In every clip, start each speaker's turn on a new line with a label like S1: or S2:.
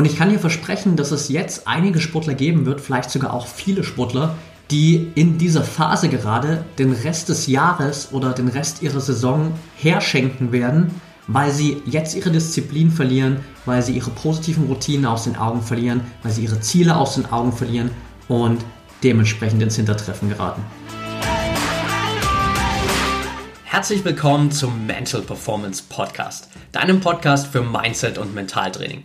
S1: Und ich kann dir versprechen, dass es jetzt einige Sportler geben wird, vielleicht sogar auch viele Sportler, die in dieser Phase gerade den Rest des Jahres oder den Rest ihrer Saison herschenken werden, weil sie jetzt ihre Disziplin verlieren, weil sie ihre positiven Routinen aus den Augen verlieren, weil sie ihre Ziele aus den Augen verlieren und dementsprechend ins Hintertreffen geraten.
S2: Herzlich willkommen zum Mental Performance Podcast, deinem Podcast für Mindset und Mentaltraining.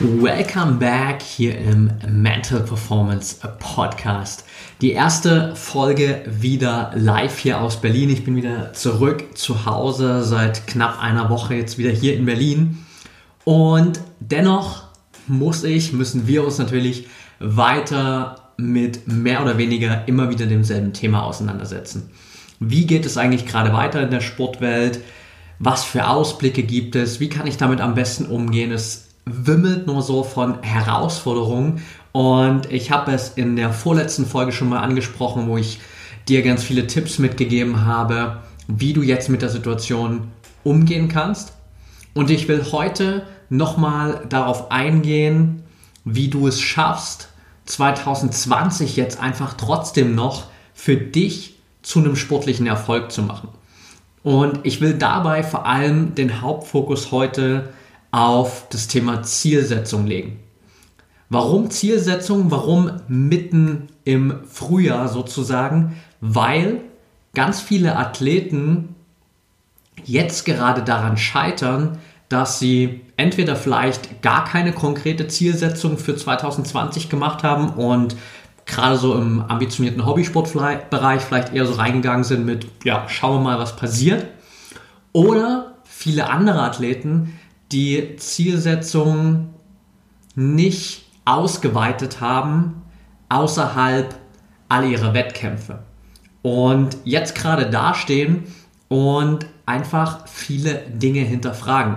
S1: Welcome back hier im Mental Performance Podcast. Die erste Folge wieder live hier aus Berlin. Ich bin wieder zurück zu Hause seit knapp einer Woche jetzt wieder hier in Berlin. Und dennoch muss ich, müssen wir uns natürlich weiter mit mehr oder weniger immer wieder demselben Thema auseinandersetzen. Wie geht es eigentlich gerade weiter in der Sportwelt? Was für Ausblicke gibt es? Wie kann ich damit am besten umgehen? Es wimmelt nur so von Herausforderungen. Und ich habe es in der vorletzten Folge schon mal angesprochen, wo ich dir ganz viele Tipps mitgegeben habe, wie du jetzt mit der Situation umgehen kannst. Und ich will heute nochmal darauf eingehen, wie du es schaffst, 2020 jetzt einfach trotzdem noch für dich zu einem sportlichen Erfolg zu machen. Und ich will dabei vor allem den Hauptfokus heute auf das Thema Zielsetzung legen. Warum Zielsetzung? Warum mitten im Frühjahr sozusagen? Weil ganz viele Athleten jetzt gerade daran scheitern, dass sie entweder vielleicht gar keine konkrete Zielsetzung für 2020 gemacht haben und gerade so im ambitionierten Hobbysportbereich vielleicht eher so reingegangen sind mit, ja, schauen wir mal, was passiert. Oder viele andere Athleten die Zielsetzung nicht ausgeweitet haben außerhalb all ihrer Wettkämpfe. Und jetzt gerade dastehen und einfach viele Dinge hinterfragen.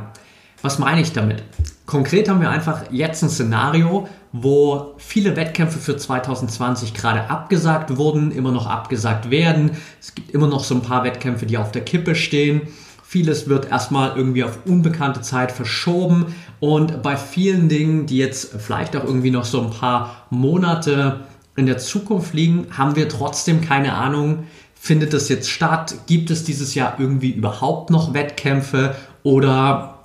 S1: Was meine ich damit? Konkret haben wir einfach jetzt ein Szenario, wo viele Wettkämpfe für 2020 gerade abgesagt wurden, immer noch abgesagt werden. Es gibt immer noch so ein paar Wettkämpfe, die auf der Kippe stehen. Vieles wird erstmal irgendwie auf unbekannte Zeit verschoben und bei vielen Dingen, die jetzt vielleicht auch irgendwie noch so ein paar Monate in der Zukunft liegen, haben wir trotzdem keine Ahnung, findet das jetzt statt? Gibt es dieses Jahr irgendwie überhaupt noch Wettkämpfe oder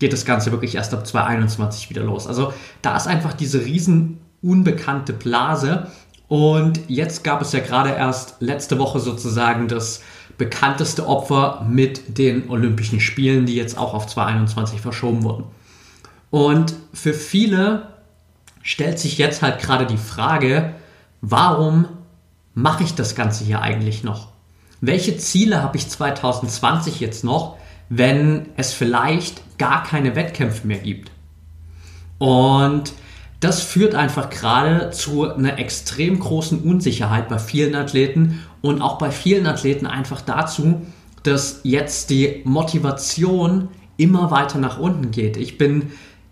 S1: geht das Ganze wirklich erst ab 2021 wieder los? Also da ist einfach diese riesen unbekannte Blase und jetzt gab es ja gerade erst letzte Woche sozusagen das bekannteste Opfer mit den Olympischen Spielen, die jetzt auch auf 2021 verschoben wurden. Und für viele stellt sich jetzt halt gerade die Frage, warum mache ich das Ganze hier eigentlich noch? Welche Ziele habe ich 2020 jetzt noch, wenn es vielleicht gar keine Wettkämpfe mehr gibt? Und das führt einfach gerade zu einer extrem großen Unsicherheit bei vielen Athleten und auch bei vielen Athleten einfach dazu, dass jetzt die Motivation immer weiter nach unten geht. Ich bin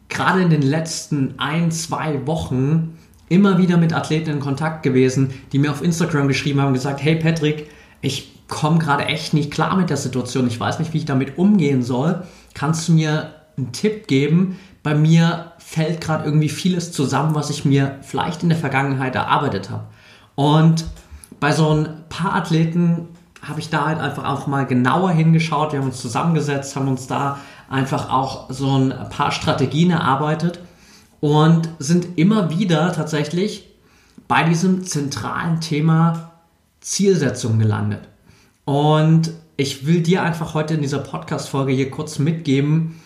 S1: gerade in den letzten ein, zwei Wochen immer wieder mit Athleten in Kontakt gewesen, die mir auf Instagram geschrieben haben und gesagt, hey Patrick, ich komme gerade echt nicht klar mit der Situation, ich weiß nicht, wie ich damit umgehen soll. Kannst du mir einen Tipp geben? Bei mir fällt gerade irgendwie vieles zusammen, was ich mir vielleicht in der Vergangenheit erarbeitet habe. Und bei so ein paar Athleten habe ich da halt einfach auch mal genauer hingeschaut. Wir haben uns zusammengesetzt, haben uns da einfach auch so ein paar Strategien erarbeitet und sind immer wieder tatsächlich bei diesem zentralen Thema Zielsetzung gelandet. Und ich will dir einfach heute in dieser Podcast-Folge hier kurz mitgeben,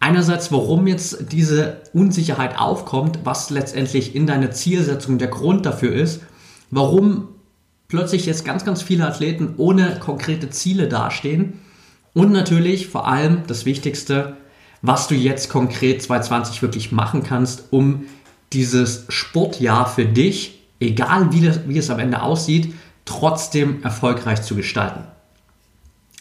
S1: Einerseits, warum jetzt diese Unsicherheit aufkommt, was letztendlich in deiner Zielsetzung der Grund dafür ist, warum plötzlich jetzt ganz, ganz viele Athleten ohne konkrete Ziele dastehen und natürlich vor allem das Wichtigste, was du jetzt konkret 2020 wirklich machen kannst, um dieses Sportjahr für dich, egal wie, das, wie es am Ende aussieht, trotzdem erfolgreich zu gestalten.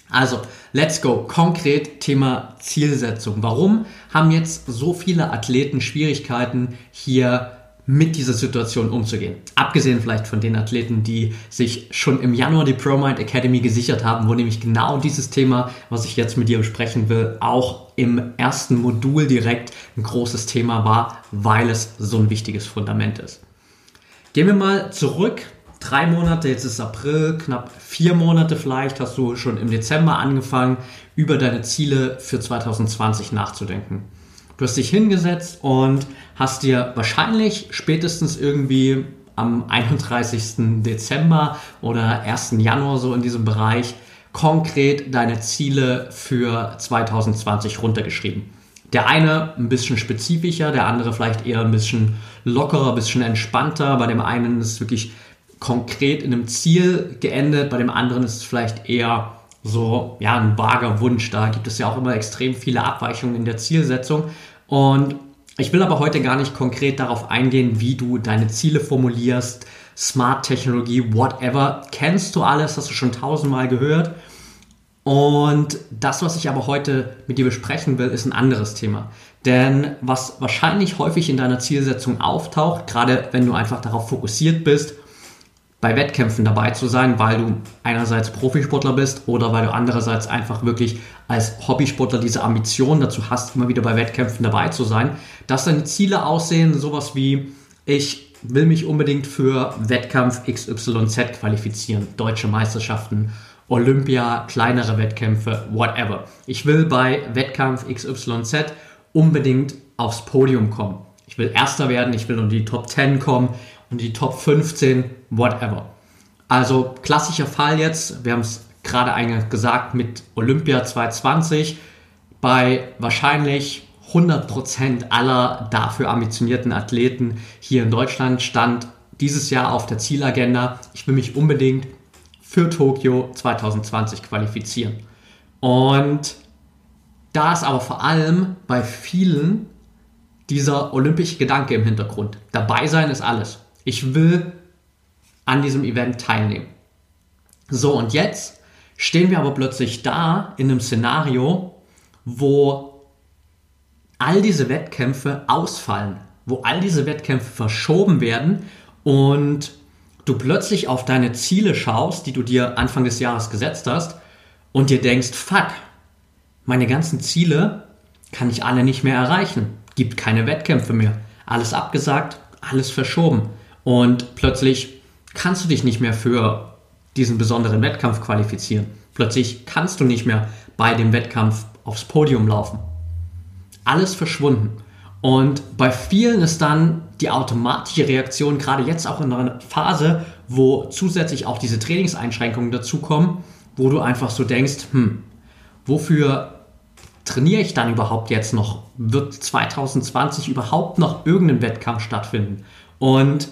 S1: Also, let's go. Konkret Thema Zielsetzung. Warum haben jetzt so viele Athleten Schwierigkeiten, hier mit dieser Situation umzugehen? Abgesehen vielleicht von den Athleten, die sich schon im Januar die ProMind Academy gesichert haben, wo nämlich genau dieses Thema, was ich jetzt mit dir besprechen will, auch im ersten Modul direkt ein großes Thema war, weil es so ein wichtiges Fundament ist. Gehen wir mal zurück drei Monate, jetzt ist April, knapp vier Monate vielleicht, hast du schon im Dezember angefangen, über deine Ziele für 2020 nachzudenken. Du hast dich hingesetzt und hast dir wahrscheinlich spätestens irgendwie am 31. Dezember oder 1. Januar so in diesem Bereich konkret deine Ziele für 2020 runtergeschrieben. Der eine ein bisschen spezifischer, der andere vielleicht eher ein bisschen lockerer, ein bisschen entspannter. Bei dem einen ist es wirklich konkret in einem Ziel geendet, bei dem anderen ist es vielleicht eher so ja, ein vager Wunsch. Da gibt es ja auch immer extrem viele Abweichungen in der Zielsetzung. Und ich will aber heute gar nicht konkret darauf eingehen, wie du deine Ziele formulierst, Smart-Technologie, whatever. Kennst du alles, hast du schon tausendmal gehört. Und das, was ich aber heute mit dir besprechen will, ist ein anderes Thema. Denn was wahrscheinlich häufig in deiner Zielsetzung auftaucht, gerade wenn du einfach darauf fokussiert bist, bei Wettkämpfen dabei zu sein, weil du einerseits Profisportler bist oder weil du andererseits einfach wirklich als Hobbysportler diese Ambition dazu hast, immer wieder bei Wettkämpfen dabei zu sein, dass deine Ziele aussehen, sowas wie ich will mich unbedingt für Wettkampf XYZ qualifizieren, deutsche Meisterschaften, Olympia, kleinere Wettkämpfe, whatever. Ich will bei Wettkampf XYZ unbedingt aufs Podium kommen. Ich will Erster werden, ich will in die Top 10 kommen, und die Top 15, whatever. Also klassischer Fall jetzt, wir haben es gerade eingangs gesagt, mit Olympia 2020 bei wahrscheinlich 100% aller dafür ambitionierten Athleten hier in Deutschland stand dieses Jahr auf der Zielagenda, ich will mich unbedingt für Tokio 2020 qualifizieren. Und da ist aber vor allem bei vielen dieser olympische Gedanke im Hintergrund. Dabei sein ist alles. Ich will an diesem Event teilnehmen. So, und jetzt stehen wir aber plötzlich da in einem Szenario, wo all diese Wettkämpfe ausfallen, wo all diese Wettkämpfe verschoben werden und du plötzlich auf deine Ziele schaust, die du dir Anfang des Jahres gesetzt hast und dir denkst, fuck, meine ganzen Ziele kann ich alle nicht mehr erreichen, gibt keine Wettkämpfe mehr, alles abgesagt, alles verschoben. Und plötzlich kannst du dich nicht mehr für diesen besonderen Wettkampf qualifizieren. Plötzlich kannst du nicht mehr bei dem Wettkampf aufs Podium laufen. Alles verschwunden. Und bei vielen ist dann die automatische Reaktion, gerade jetzt auch in einer Phase, wo zusätzlich auch diese Trainingseinschränkungen dazukommen, wo du einfach so denkst, hm, wofür trainiere ich dann überhaupt jetzt noch? Wird 2020 überhaupt noch irgendein Wettkampf stattfinden? Und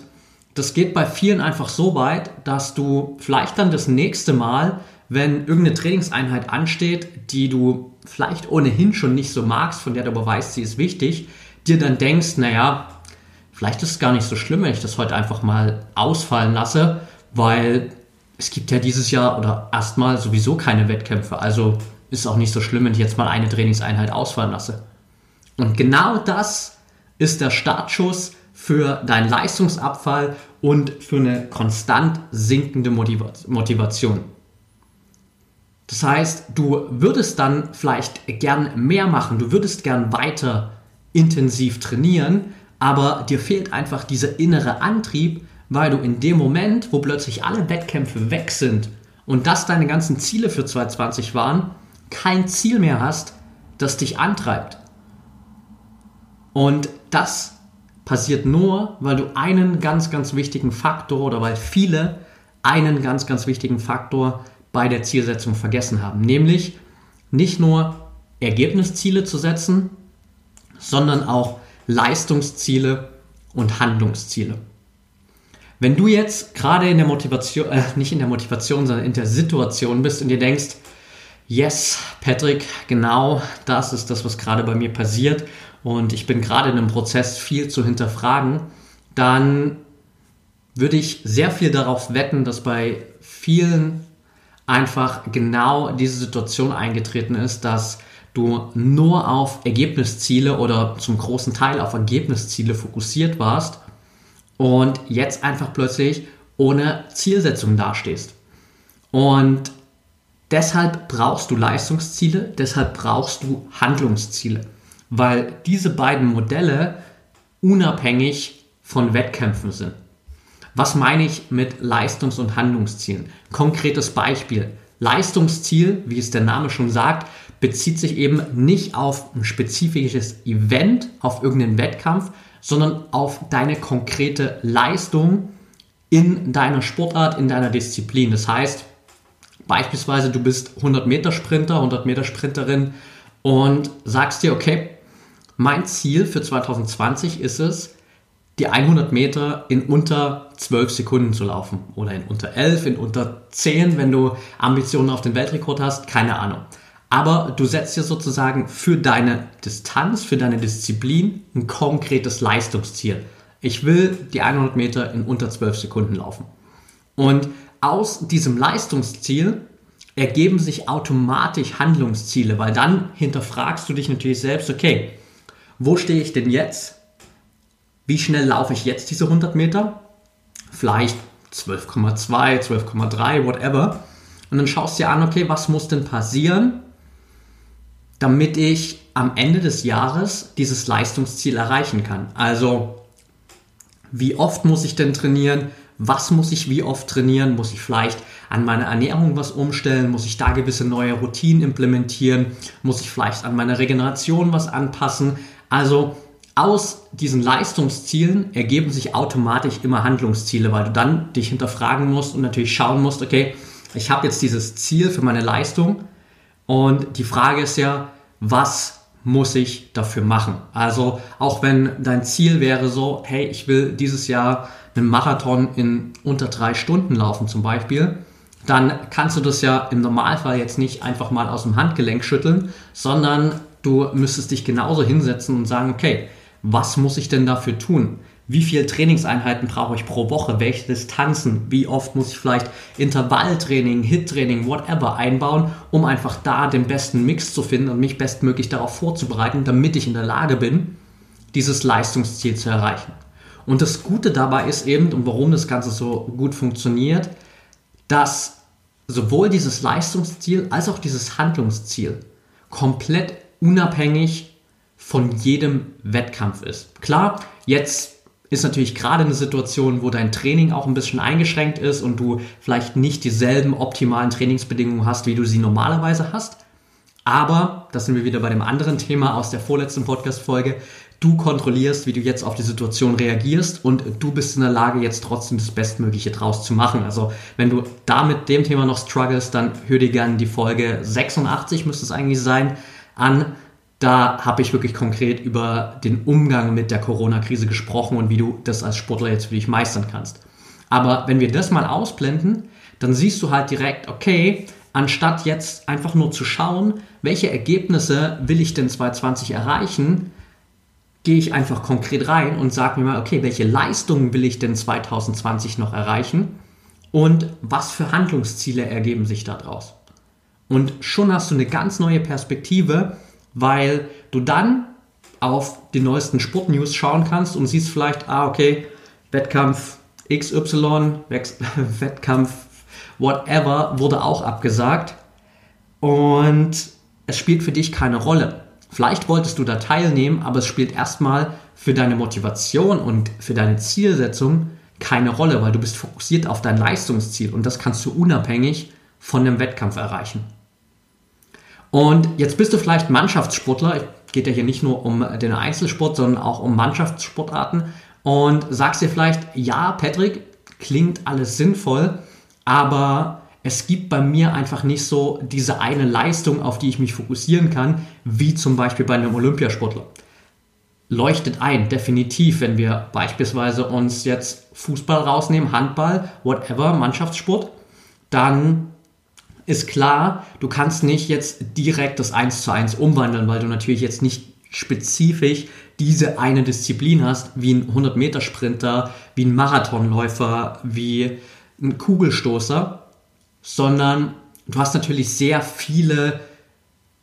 S1: das geht bei vielen einfach so weit, dass du vielleicht dann das nächste Mal, wenn irgendeine Trainingseinheit ansteht, die du vielleicht ohnehin schon nicht so magst, von der du aber weißt, sie ist wichtig, dir dann denkst, naja, vielleicht ist es gar nicht so schlimm, wenn ich das heute einfach mal ausfallen lasse, weil es gibt ja dieses Jahr oder erstmal sowieso keine Wettkämpfe. Also ist es auch nicht so schlimm, wenn ich jetzt mal eine Trainingseinheit ausfallen lasse. Und genau das ist der Startschuss für deinen Leistungsabfall und für eine konstant sinkende Motivation. Das heißt, du würdest dann vielleicht gern mehr machen, du würdest gern weiter intensiv trainieren, aber dir fehlt einfach dieser innere Antrieb, weil du in dem Moment, wo plötzlich alle Wettkämpfe weg sind und das deine ganzen Ziele für 2020 waren, kein Ziel mehr hast, das dich antreibt. Und das passiert nur, weil du einen ganz, ganz wichtigen Faktor oder weil viele einen ganz, ganz wichtigen Faktor bei der Zielsetzung vergessen haben. Nämlich nicht nur Ergebnisziele zu setzen, sondern auch Leistungsziele und Handlungsziele. Wenn du jetzt gerade in der Motivation, äh, nicht in der Motivation, sondern in der Situation bist und dir denkst, yes, Patrick, genau das ist das, was gerade bei mir passiert und ich bin gerade in einem Prozess, viel zu hinterfragen, dann würde ich sehr viel darauf wetten, dass bei vielen einfach genau diese Situation eingetreten ist, dass du nur auf Ergebnisziele oder zum großen Teil auf Ergebnisziele fokussiert warst und jetzt einfach plötzlich ohne Zielsetzung dastehst. Und deshalb brauchst du Leistungsziele, deshalb brauchst du Handlungsziele, weil diese beiden Modelle unabhängig von Wettkämpfen sind. Was meine ich mit Leistungs- und Handlungszielen? Konkretes Beispiel. Leistungsziel, wie es der Name schon sagt, bezieht sich eben nicht auf ein spezifisches Event, auf irgendeinen Wettkampf, sondern auf deine konkrete Leistung in deiner Sportart, in deiner Disziplin. Das heißt, beispielsweise du bist 100 Meter Sprinter, 100 Meter Sprinterin und sagst dir, okay, mein Ziel für 2020 ist es, die 100 Meter in unter 12 Sekunden zu laufen oder in unter 11, in unter 10, wenn du Ambitionen auf den Weltrekord hast, keine Ahnung. Aber du setzt dir sozusagen für deine Distanz, für deine Disziplin ein konkretes Leistungsziel. Ich will die 100 Meter in unter 12 Sekunden laufen. Und aus diesem Leistungsziel ergeben sich automatisch Handlungsziele, weil dann hinterfragst du dich natürlich selbst, okay, wo stehe ich denn jetzt? Wie schnell laufe ich jetzt diese 100 Meter? Vielleicht 12,2, 12,3, whatever. Und dann schaust du dir an, okay, was muss denn passieren, damit ich am Ende des Jahres dieses Leistungsziel erreichen kann. Also, wie oft muss ich denn trainieren? Was muss ich wie oft trainieren? Muss ich vielleicht an meiner Ernährung was umstellen? Muss ich da gewisse neue Routinen implementieren? Muss ich vielleicht an meiner Regeneration was anpassen? Also aus diesen Leistungszielen ergeben sich automatisch immer Handlungsziele, weil du dann dich hinterfragen musst und natürlich schauen musst, okay, ich habe jetzt dieses Ziel für meine Leistung und die Frage ist ja, was muss ich dafür machen? Also auch wenn dein Ziel wäre so, hey, ich will dieses Jahr einen Marathon in unter drei Stunden laufen zum Beispiel, dann kannst du das ja im Normalfall jetzt nicht einfach mal aus dem Handgelenk schütteln, sondern du müsstest dich genauso hinsetzen und sagen, okay, was muss ich denn dafür tun? Wie viele Trainingseinheiten brauche ich pro Woche? Welche Distanzen? Wie oft muss ich vielleicht Intervalltraining, Hit-Training, whatever einbauen, um einfach da den besten Mix zu finden und mich bestmöglich darauf vorzubereiten, damit ich in der Lage bin, dieses Leistungsziel zu erreichen. Und das Gute dabei ist eben, und warum das Ganze so gut funktioniert, dass sowohl dieses Leistungsziel als auch dieses Handlungsziel komplett unabhängig von jedem Wettkampf ist. Klar, jetzt ist natürlich gerade eine Situation, wo dein Training auch ein bisschen eingeschränkt ist und du vielleicht nicht dieselben optimalen Trainingsbedingungen hast, wie du sie normalerweise hast. Aber, das sind wir wieder bei dem anderen Thema aus der vorletzten Podcast-Folge, du kontrollierst, wie du jetzt auf die Situation reagierst und du bist in der Lage, jetzt trotzdem das Bestmögliche draus zu machen. Also, wenn du da mit dem Thema noch struggles, dann hör dir gerne die Folge 86, müsste es eigentlich sein, an da habe ich wirklich konkret über den Umgang mit der Corona-Krise gesprochen und wie du das als Sportler jetzt für dich meistern kannst. Aber wenn wir das mal ausblenden, dann siehst du halt direkt, okay, anstatt jetzt einfach nur zu schauen, welche Ergebnisse will ich denn 2020 erreichen, gehe ich einfach konkret rein und sage mir mal, okay, welche Leistungen will ich denn 2020 noch erreichen und was für Handlungsziele ergeben sich daraus. Und schon hast du eine ganz neue Perspektive, weil du dann auf die neuesten Sportnews schauen kannst und siehst vielleicht, ah, okay, Wettkampf XY, Wettkampf whatever wurde auch abgesagt und es spielt für dich keine Rolle. Vielleicht wolltest du da teilnehmen, aber es spielt erstmal für deine Motivation und für deine Zielsetzung keine Rolle, weil du bist fokussiert auf dein Leistungsziel und das kannst du unabhängig von dem Wettkampf erreichen. Und jetzt bist du vielleicht Mannschaftssportler. Es geht ja hier nicht nur um den Einzelsport, sondern auch um Mannschaftssportarten. Und sagst dir vielleicht, ja, Patrick, klingt alles sinnvoll, aber es gibt bei mir einfach nicht so diese eine Leistung, auf die ich mich fokussieren kann, wie zum Beispiel bei einem Olympiasportler. Leuchtet ein, definitiv, wenn wir beispielsweise uns jetzt Fußball rausnehmen, Handball, whatever, Mannschaftssport, dann ist klar, du kannst nicht jetzt direkt das 1 zu 1 umwandeln, weil du natürlich jetzt nicht spezifisch diese eine Disziplin hast, wie ein 100-Meter-Sprinter, wie ein Marathonläufer, wie ein Kugelstoßer, sondern du hast natürlich sehr viele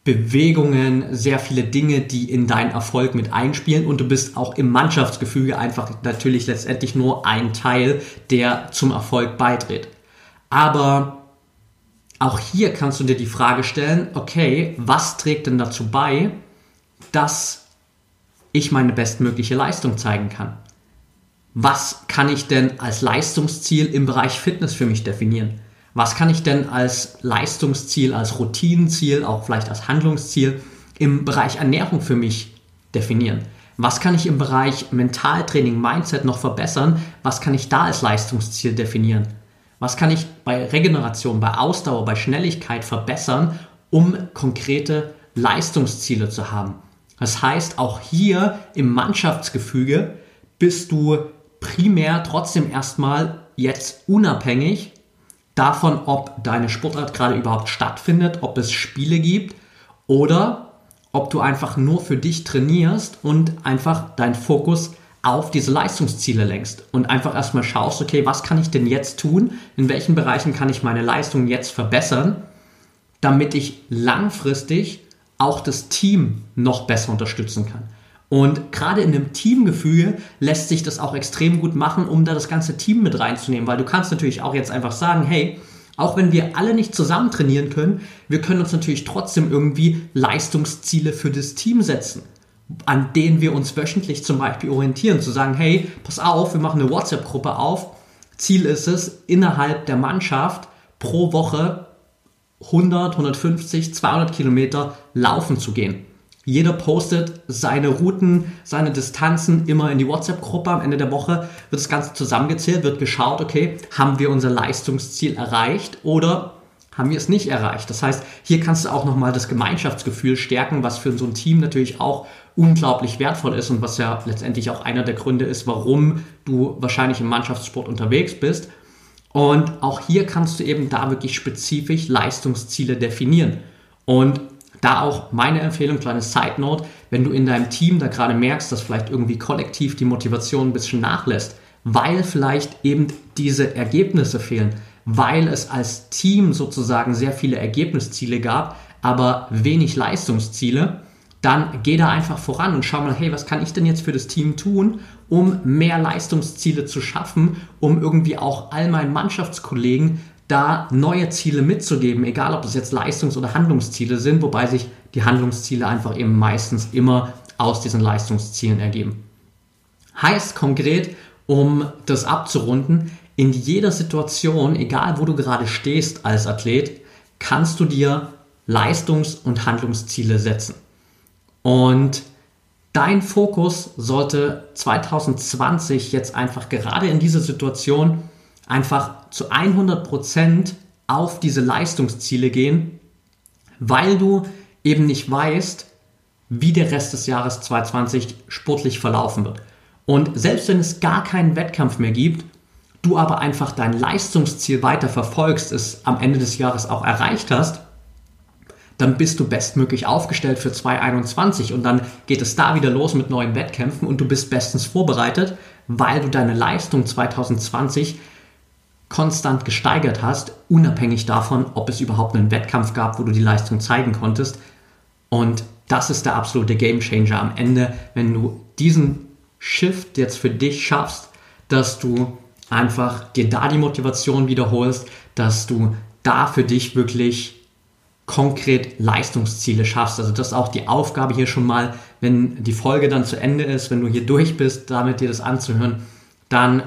S1: Bewegungen, sehr viele Dinge, die in deinen Erfolg mit einspielen und du bist auch im Mannschaftsgefüge einfach natürlich letztendlich nur ein Teil, der zum Erfolg beiträgt. Aber auch hier kannst du dir die Frage stellen, okay, was trägt denn dazu bei, dass ich meine bestmögliche Leistung zeigen kann? Was kann ich denn als Leistungsziel im Bereich Fitness für mich definieren? Was kann ich denn als Leistungsziel, als Routinenziel, auch vielleicht als Handlungsziel im Bereich Ernährung für mich definieren? Was kann ich im Bereich Mentaltraining, Mindset noch verbessern? Was kann ich da als Leistungsziel definieren? Was kann ich bei Regeneration, bei Ausdauer, bei Schnelligkeit verbessern, um konkrete Leistungsziele zu haben? Das heißt, auch hier im Mannschaftsgefüge bist du primär trotzdem erstmal jetzt unabhängig davon, ob deine Sportart gerade überhaupt stattfindet, ob es Spiele gibt oder ob du einfach nur für dich trainierst und einfach deinen Fokus auf diese Leistungsziele lenkst und einfach erstmal schaust, okay, was kann ich denn jetzt tun? In welchen Bereichen kann ich meine Leistung jetzt verbessern, damit ich langfristig auch das Team noch besser unterstützen kann? Und gerade in einem Teamgefüge lässt sich das auch extrem gut machen, um da das ganze Team mit reinzunehmen, weil du kannst natürlich auch jetzt einfach sagen, hey, auch wenn wir alle nicht zusammen trainieren können, wir können uns natürlich trotzdem irgendwie Leistungsziele für das Team setzen, an denen wir uns wöchentlich zum Beispiel orientieren, zu sagen, hey, pass auf, wir machen eine WhatsApp-Gruppe auf. Ziel ist es, innerhalb der Mannschaft pro Woche 100, 150, 200 Kilometer laufen zu gehen. Jeder postet seine Routen, seine Distanzen immer in die WhatsApp-Gruppe. Am Ende der Woche wird das Ganze zusammengezählt, wird geschaut, okay, haben wir unser Leistungsziel erreicht oder haben wir es nicht erreicht. Das heißt, hier kannst du auch nochmal das Gemeinschaftsgefühl stärken, was für so ein Team natürlich auch unglaublich wertvoll ist und was ja letztendlich auch einer der Gründe ist, warum du wahrscheinlich im Mannschaftssport unterwegs bist. Und auch hier kannst du eben da wirklich spezifisch Leistungsziele definieren. Und da auch meine Empfehlung, kleine Side Note, wenn du in deinem Team da gerade merkst, dass vielleicht irgendwie kollektiv die Motivation ein bisschen nachlässt, weil vielleicht eben diese Ergebnisse fehlen, weil es als Team sozusagen sehr viele Ergebnisziele gab, aber wenig Leistungsziele, dann geh da einfach voran und schau mal, hey, was kann ich denn jetzt für das Team tun, um mehr Leistungsziele zu schaffen, um irgendwie auch all meinen Mannschaftskollegen da neue Ziele mitzugeben, egal ob das jetzt Leistungs- oder Handlungsziele sind, wobei sich die Handlungsziele einfach eben meistens immer aus diesen Leistungszielen ergeben. Heißt konkret, um das abzurunden, in jeder Situation, egal wo du gerade stehst als Athlet, kannst du dir Leistungs- und Handlungsziele setzen. Und dein Fokus sollte 2020 jetzt einfach gerade in dieser Situation einfach zu 100% auf diese Leistungsziele gehen, weil du eben nicht weißt, wie der Rest des Jahres 2020 sportlich verlaufen wird. Und selbst wenn es gar keinen Wettkampf mehr gibt, du aber einfach dein Leistungsziel weiter verfolgst, es am Ende des Jahres auch erreicht hast, dann bist du bestmöglich aufgestellt für 2021 und dann geht es da wieder los mit neuen Wettkämpfen und du bist bestens vorbereitet, weil du deine Leistung 2020 konstant gesteigert hast, unabhängig davon, ob es überhaupt einen Wettkampf gab, wo du die Leistung zeigen konntest. Und das ist der absolute Gamechanger am Ende, wenn du diesen Shift jetzt für dich schaffst, dass du einfach dir da die Motivation wiederholst, dass du da für dich wirklich konkret Leistungsziele schaffst. Also das ist auch die Aufgabe hier schon mal, wenn die Folge dann zu Ende ist, wenn du hier durch bist, damit dir das anzuhören, dann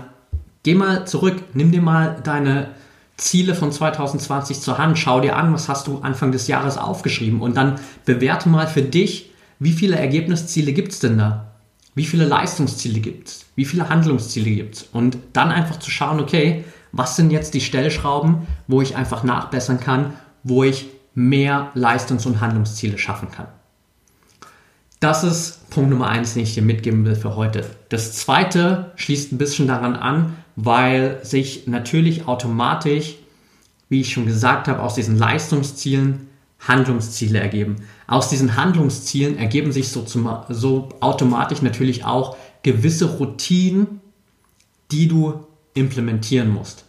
S1: Geh mal zurück, nimm dir mal deine Ziele von 2020 zur Hand, schau dir an, was hast du Anfang des Jahres aufgeschrieben und dann bewerte mal für dich, wie viele Ergebnisziele gibt es denn da? Wie viele Leistungsziele gibt es? Wie viele Handlungsziele gibt es? Und dann einfach zu schauen, okay, was sind jetzt die Stellschrauben, wo ich einfach nachbessern kann, wo ich mehr Leistungs- und Handlungsziele schaffen kann. Das ist Punkt Nummer eins, den ich dir mitgeben will für heute. Das zweite schließt ein bisschen daran an, weil sich natürlich automatisch, wie ich schon gesagt habe, aus diesen Leistungszielen Handlungsziele ergeben. Aus diesen Handlungszielen ergeben sich so, zum, so automatisch natürlich auch gewisse Routinen, die du implementieren musst.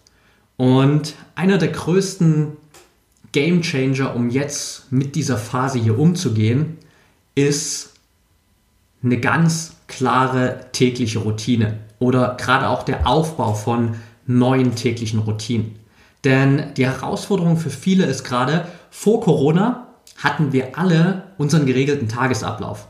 S1: Und einer der größten Game Changer, um jetzt mit dieser Phase hier umzugehen, ist eine ganz klare tägliche Routine oder gerade auch der Aufbau von neuen täglichen Routinen. Denn die Herausforderung für viele ist gerade, vor Corona hatten wir alle unseren geregelten Tagesablauf.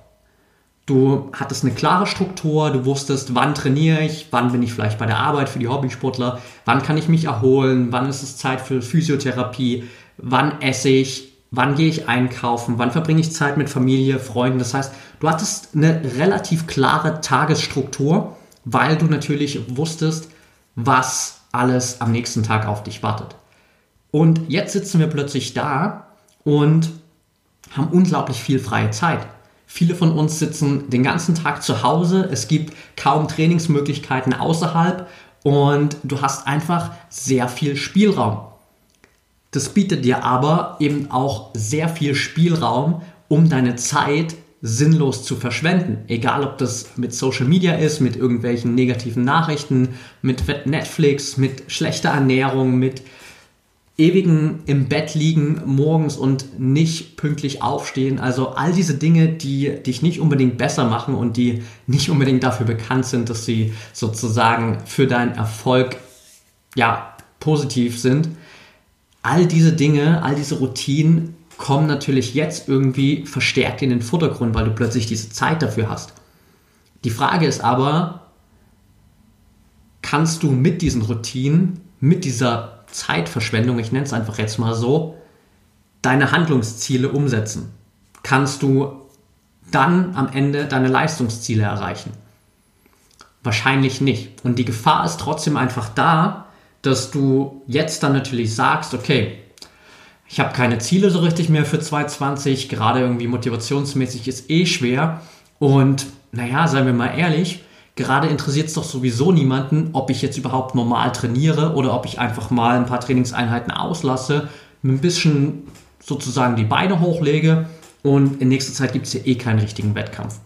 S1: Du hattest eine klare Struktur, du wusstest, wann trainiere ich, wann bin ich vielleicht bei der Arbeit für die Hobbysportler, wann kann ich mich erholen, wann ist es Zeit für Physiotherapie, wann esse ich, wann gehe ich einkaufen, wann verbringe ich Zeit mit Familie, Freunden. Das heißt, du hattest eine relativ klare Tagesstruktur, weil du natürlich wusstest, was alles am nächsten Tag auf dich wartet. Und jetzt sitzen wir plötzlich da und haben unglaublich viel freie Zeit. Viele von uns sitzen den ganzen Tag zu Hause. Es gibt kaum Trainingsmöglichkeiten außerhalb und du hast einfach sehr viel Spielraum. Das bietet dir aber eben auch sehr viel Spielraum, um deine Zeit sinnlos zu verschwenden. Egal, ob das mit Social Media ist, mit irgendwelchen negativen Nachrichten, mit Netflix, mit schlechter Ernährung, mit ewigen im Bett liegen morgens und nicht pünktlich aufstehen. Also all diese Dinge, die dich nicht unbedingt besser machen und die nicht unbedingt dafür bekannt sind, dass sie sozusagen für deinen Erfolg ja positiv sind. All diese Dinge, all diese Routinen kommen natürlich jetzt irgendwie verstärkt in den Vordergrund, weil du plötzlich diese Zeit dafür hast. Die Frage ist aber, kannst du mit diesen Routinen, mit dieser Zeitverschwendung, ich nenne es einfach jetzt mal so, deine Handlungsziele umsetzen? Kannst du dann am Ende deine Leistungsziele erreichen? Wahrscheinlich nicht. Und die Gefahr ist trotzdem einfach da, dass du jetzt dann natürlich sagst, okay, ich habe keine Ziele so richtig mehr für 2020, gerade irgendwie motivationsmäßig ist eh schwer. Und naja, seien wir mal ehrlich, Gerade interessiert es doch sowieso niemanden, ob ich jetzt überhaupt normal trainiere oder ob ich einfach mal ein paar Trainingseinheiten auslasse, ein bisschen sozusagen die Beine hochlege und in nächster Zeit gibt es ja eh keinen richtigen Wettkampf.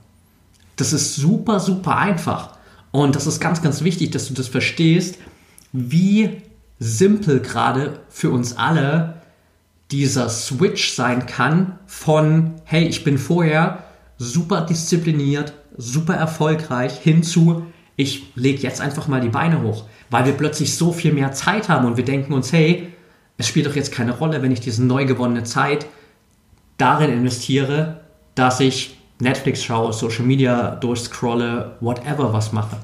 S1: Das ist super, super einfach. Und das ist ganz, ganz wichtig, dass du das verstehst, wie simpel gerade für uns alle dieser Switch sein kann von, hey, ich bin vorher super diszipliniert, super erfolgreich hinzu, ich lege jetzt einfach mal die Beine hoch, weil wir plötzlich so viel mehr Zeit haben und wir denken uns, hey, es spielt doch jetzt keine Rolle, wenn ich diese neu gewonnene Zeit darin investiere, dass ich Netflix schaue, Social Media durchscrolle, whatever was mache.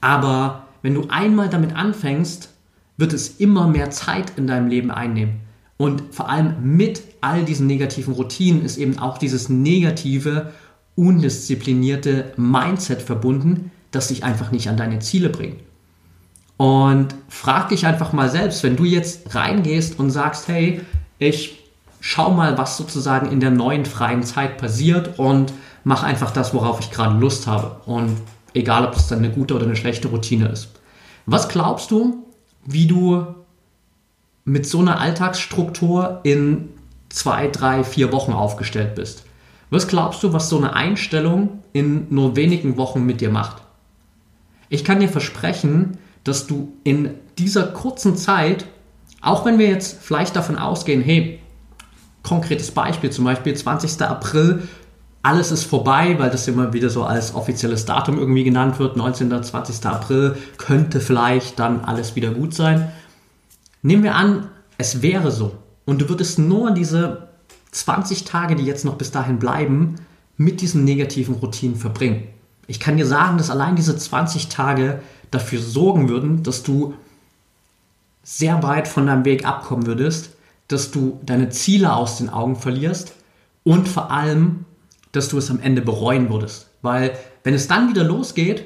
S1: Aber wenn du einmal damit anfängst, wird es immer mehr Zeit in deinem Leben einnehmen. Und vor allem mit all diesen negativen Routinen ist eben auch dieses negative undisziplinierte Mindset verbunden, das dich einfach nicht an deine Ziele bringt. Und frag dich einfach mal selbst, wenn du jetzt reingehst und sagst, hey, ich schau mal, was sozusagen in der neuen freien Zeit passiert und mach einfach das, worauf ich gerade Lust habe. Und egal, ob es dann eine gute oder eine schlechte Routine ist. Was glaubst du, wie du mit so einer Alltagsstruktur in zwei, drei, vier Wochen aufgestellt bist? Was glaubst du, was so eine Einstellung in nur wenigen Wochen mit dir macht? Ich kann dir versprechen, dass du in dieser kurzen Zeit, auch wenn wir jetzt vielleicht davon ausgehen, hey, konkretes Beispiel, zum Beispiel 20. April, alles ist vorbei, weil das immer wieder so als offizielles Datum irgendwie genannt wird, 19. 20. April könnte vielleicht dann alles wieder gut sein. Nehmen wir an, es wäre so und du würdest nur diese 20 Tage, die jetzt noch bis dahin bleiben, mit diesen negativen Routinen verbringen. Ich kann dir sagen, dass allein diese 20 Tage dafür sorgen würden, dass du sehr weit von deinem Weg abkommen würdest, dass du deine Ziele aus den Augen verlierst und vor allem, dass du es am Ende bereuen würdest. Weil wenn es dann wieder losgeht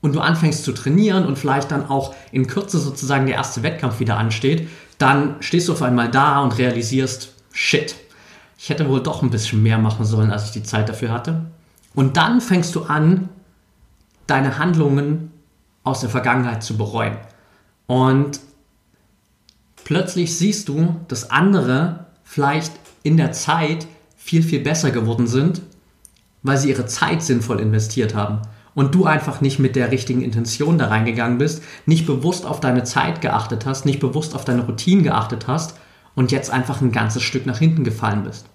S1: und du anfängst zu trainieren und vielleicht dann auch in Kürze sozusagen der erste Wettkampf wieder ansteht, dann stehst du auf einmal da und realisierst, shit, ich hätte wohl doch ein bisschen mehr machen sollen, als ich die Zeit dafür hatte. Und dann fängst du an, deine Handlungen aus der Vergangenheit zu bereuen. Und plötzlich siehst du, dass andere vielleicht in der Zeit viel, viel besser geworden sind, weil sie ihre Zeit sinnvoll investiert haben. Und du einfach nicht mit der richtigen Intention da reingegangen bist, nicht bewusst auf deine Zeit geachtet hast, nicht bewusst auf deine Routine geachtet hast und jetzt einfach ein ganzes Stück nach hinten gefallen bist.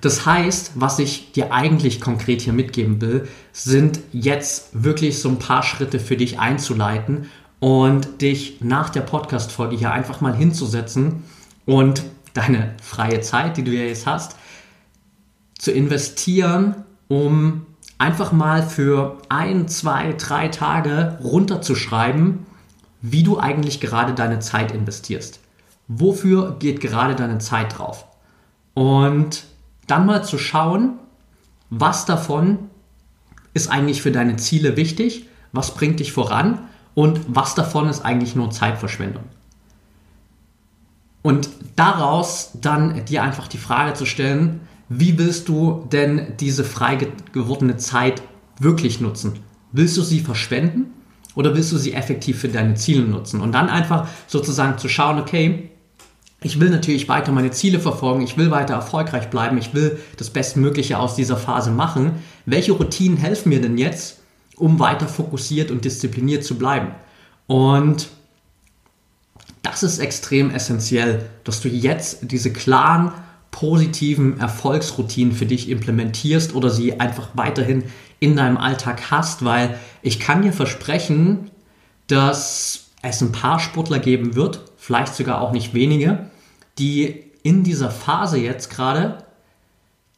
S1: Das heißt, was ich dir eigentlich konkret hier mitgeben will, sind jetzt wirklich so ein paar Schritte für dich einzuleiten und dich nach der Podcast-Folge hier einfach mal hinzusetzen und deine freie Zeit, die du ja jetzt hast, zu investieren, um einfach mal für ein, zwei, drei Tage runterzuschreiben, wie du eigentlich gerade deine Zeit investierst. Wofür geht gerade deine Zeit drauf? Und dann mal zu schauen, was davon ist eigentlich für deine Ziele wichtig, was bringt dich voran und was davon ist eigentlich nur Zeitverschwendung. Und daraus dann dir einfach die Frage zu stellen, wie willst du denn diese frei gewordene Zeit wirklich nutzen? Willst du sie verschwenden oder willst du sie effektiv für deine Ziele nutzen? Und dann einfach sozusagen zu schauen, okay, ich will natürlich weiter meine Ziele verfolgen, ich will weiter erfolgreich bleiben, ich will das Bestmögliche aus dieser Phase machen. Welche Routinen helfen mir denn jetzt, um weiter fokussiert und diszipliniert zu bleiben? Und das ist extrem essentiell, dass du jetzt diese klaren, positiven Erfolgsroutinen für dich implementierst oder sie einfach weiterhin in deinem Alltag hast, weil ich kann dir versprechen, dass es ein paar Sportler geben wird, vielleicht sogar auch nicht wenige, die in dieser Phase jetzt gerade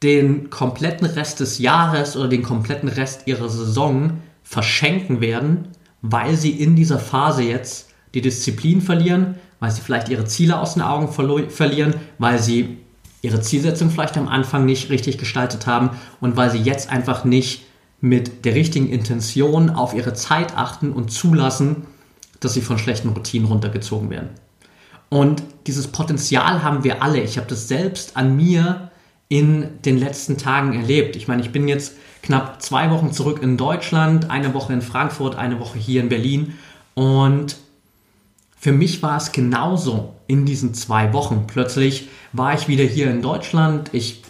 S1: den kompletten Rest des Jahres oder den kompletten Rest ihrer Saison verschenken werden, weil sie in dieser Phase jetzt die Disziplin verlieren, weil sie vielleicht ihre Ziele aus den Augen verlieren, weil sie ihre Zielsetzung vielleicht am Anfang nicht richtig gestaltet haben und weil sie jetzt einfach nicht mit der richtigen Intention auf ihre Zeit achten und zulassen, dass sie von schlechten Routinen runtergezogen werden. Und dieses Potenzial haben wir alle. Ich habe das selbst an mir in den letzten Tagen erlebt. Ich meine, ich bin jetzt knapp zwei Wochen zurück in Deutschland, eine Woche in Frankfurt, eine Woche hier in Berlin. Und für mich war es genauso in diesen zwei Wochen. Plötzlich war ich wieder hier in Deutschland. Ich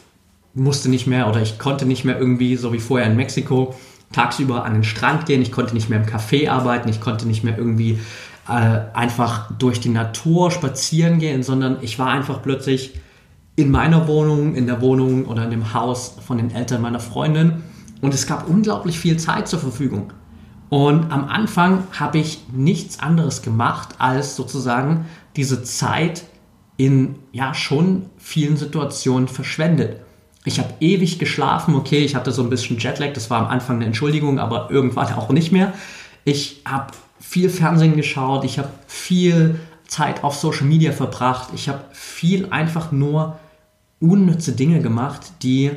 S1: musste nicht mehr oder ich konnte nicht mehr irgendwie, so wie vorher in Mexiko, tagsüber an den Strand gehen. Ich konnte nicht mehr im Café arbeiten. Ich konnte nicht mehr irgendwie äh, einfach durch die Natur spazieren gehen, sondern ich war einfach plötzlich in meiner Wohnung, in der Wohnung oder in dem Haus von den Eltern meiner Freundin und es gab unglaublich viel Zeit zur Verfügung. Und am Anfang habe ich nichts anderes gemacht, als sozusagen diese Zeit in ja schon vielen Situationen verschwendet. Ich habe ewig geschlafen, okay, ich hatte so ein bisschen Jetlag, das war am Anfang eine Entschuldigung, aber irgendwann auch nicht mehr. Ich habe viel Fernsehen geschaut, ich habe viel Zeit auf Social Media verbracht, ich habe viel einfach nur unnütze Dinge gemacht, die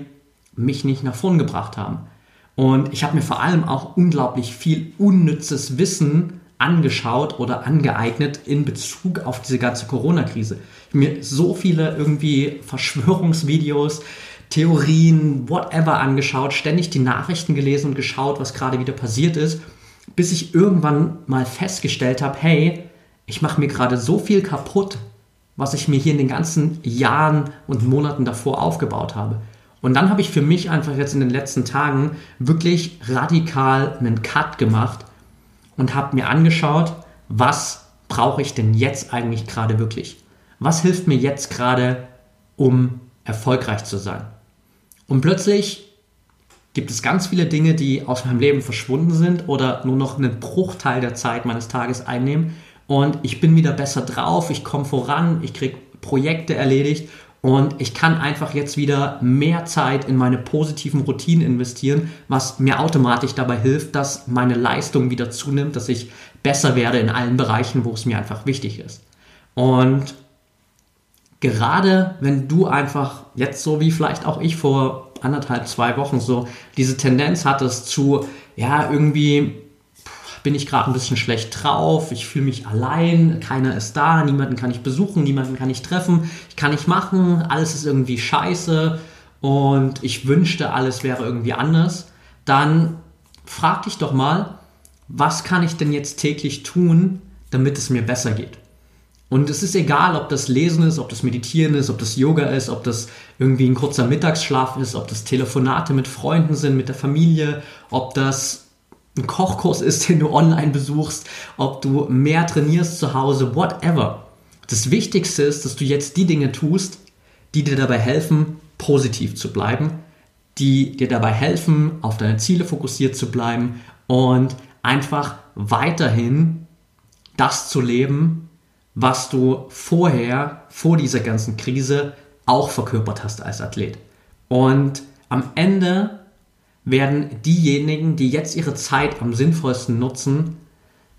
S1: mich nicht nach vorn gebracht haben. Und ich habe mir vor allem auch unglaublich viel unnützes Wissen angeschaut oder angeeignet in Bezug auf diese ganze Corona-Krise. Ich habe mir so viele irgendwie Verschwörungsvideos, Theorien, whatever angeschaut, ständig die Nachrichten gelesen und geschaut, was gerade wieder passiert ist bis ich irgendwann mal festgestellt habe, hey, ich mache mir gerade so viel kaputt, was ich mir hier in den ganzen Jahren und Monaten davor aufgebaut habe. Und dann habe ich für mich einfach jetzt in den letzten Tagen wirklich radikal einen Cut gemacht und habe mir angeschaut, was brauche ich denn jetzt eigentlich gerade wirklich? Was hilft mir jetzt gerade, um erfolgreich zu sein? Und plötzlich gibt es ganz viele Dinge, die aus meinem Leben verschwunden sind oder nur noch einen Bruchteil der Zeit meines Tages einnehmen. Und ich bin wieder besser drauf, ich komme voran, ich kriege Projekte erledigt und ich kann einfach jetzt wieder mehr Zeit in meine positiven Routinen investieren, was mir automatisch dabei hilft, dass meine Leistung wieder zunimmt, dass ich besser werde in allen Bereichen, wo es mir einfach wichtig ist. Und gerade wenn du einfach jetzt so wie vielleicht auch ich vor anderthalb, zwei Wochen so diese Tendenz hattest zu, ja, irgendwie bin ich gerade ein bisschen schlecht drauf, ich fühle mich allein, keiner ist da, niemanden kann ich besuchen, niemanden kann ich treffen, ich kann nicht machen, alles ist irgendwie scheiße und ich wünschte, alles wäre irgendwie anders, dann frag dich doch mal, was kann ich denn jetzt täglich tun, damit es mir besser geht? Und es ist egal, ob das Lesen ist, ob das Meditieren ist, ob das Yoga ist, ob das irgendwie ein kurzer Mittagsschlaf ist, ob das Telefonate mit Freunden sind, mit der Familie, ob das ein Kochkurs ist, den du online besuchst, ob du mehr trainierst zu Hause, whatever. Das Wichtigste ist, dass du jetzt die Dinge tust, die dir dabei helfen, positiv zu bleiben, die dir dabei helfen, auf deine Ziele fokussiert zu bleiben und einfach weiterhin das zu leben, was du vorher, vor dieser ganzen Krise, auch verkörpert hast als Athlet. Und am Ende werden diejenigen, die jetzt ihre Zeit am sinnvollsten nutzen,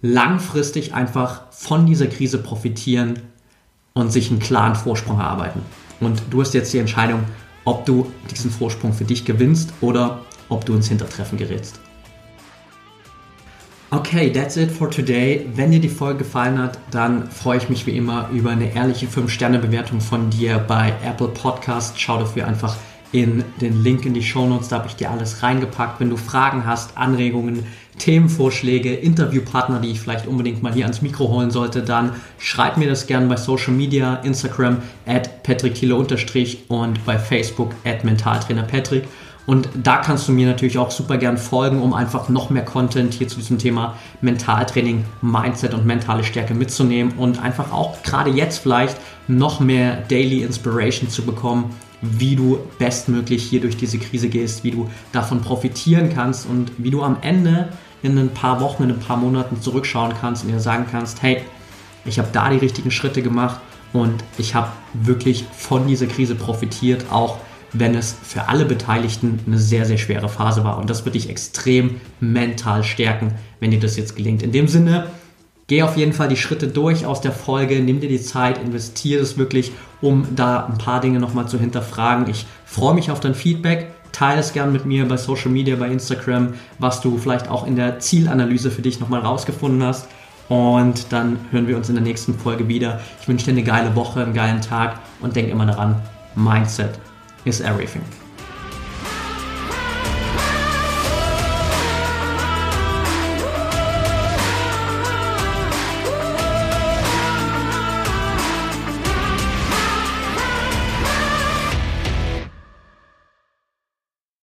S1: langfristig einfach von dieser Krise profitieren und sich einen klaren Vorsprung erarbeiten. Und du hast jetzt die Entscheidung, ob du diesen Vorsprung für dich gewinnst oder ob du ins Hintertreffen gerätst. Okay, that's it for today. Wenn dir die Folge gefallen hat, dann freue ich mich wie immer über eine ehrliche 5-Sterne-Bewertung von dir bei Apple Podcast. Schau dafür einfach in den Link in die Show Notes, da habe ich dir alles reingepackt. Wenn du Fragen hast, Anregungen, Themenvorschläge, Interviewpartner, die ich vielleicht unbedingt mal hier ans Mikro holen sollte, dann schreib mir das gerne bei Social Media, Instagram at Patrick und bei Facebook at Mentaltrainer Patrick. Und da kannst du mir natürlich auch super gern folgen, um einfach noch mehr Content hier zu diesem Thema Mentaltraining, Mindset und mentale Stärke mitzunehmen und einfach auch gerade jetzt vielleicht noch mehr Daily Inspiration zu bekommen, wie du bestmöglich hier durch diese Krise gehst, wie du davon profitieren kannst und wie du am Ende in ein paar Wochen, in ein paar Monaten zurückschauen kannst und dir sagen kannst, hey, ich habe da die richtigen Schritte gemacht und ich habe wirklich von dieser Krise profitiert, auch wenn es für alle Beteiligten eine sehr, sehr schwere Phase war. Und das wird dich extrem mental stärken, wenn dir das jetzt gelingt. In dem Sinne, Geh auf jeden Fall die Schritte durch aus der Folge, nimm dir die Zeit, investiere es wirklich, um da ein paar Dinge nochmal zu hinterfragen. Ich freue mich auf dein Feedback. Teile es gern mit mir bei Social Media, bei Instagram, was du vielleicht auch in der Zielanalyse für dich nochmal rausgefunden hast. Und dann hören wir uns in der nächsten Folge wieder. Ich wünsche dir eine geile Woche, einen geilen Tag und denk immer daran, Mindset is everything.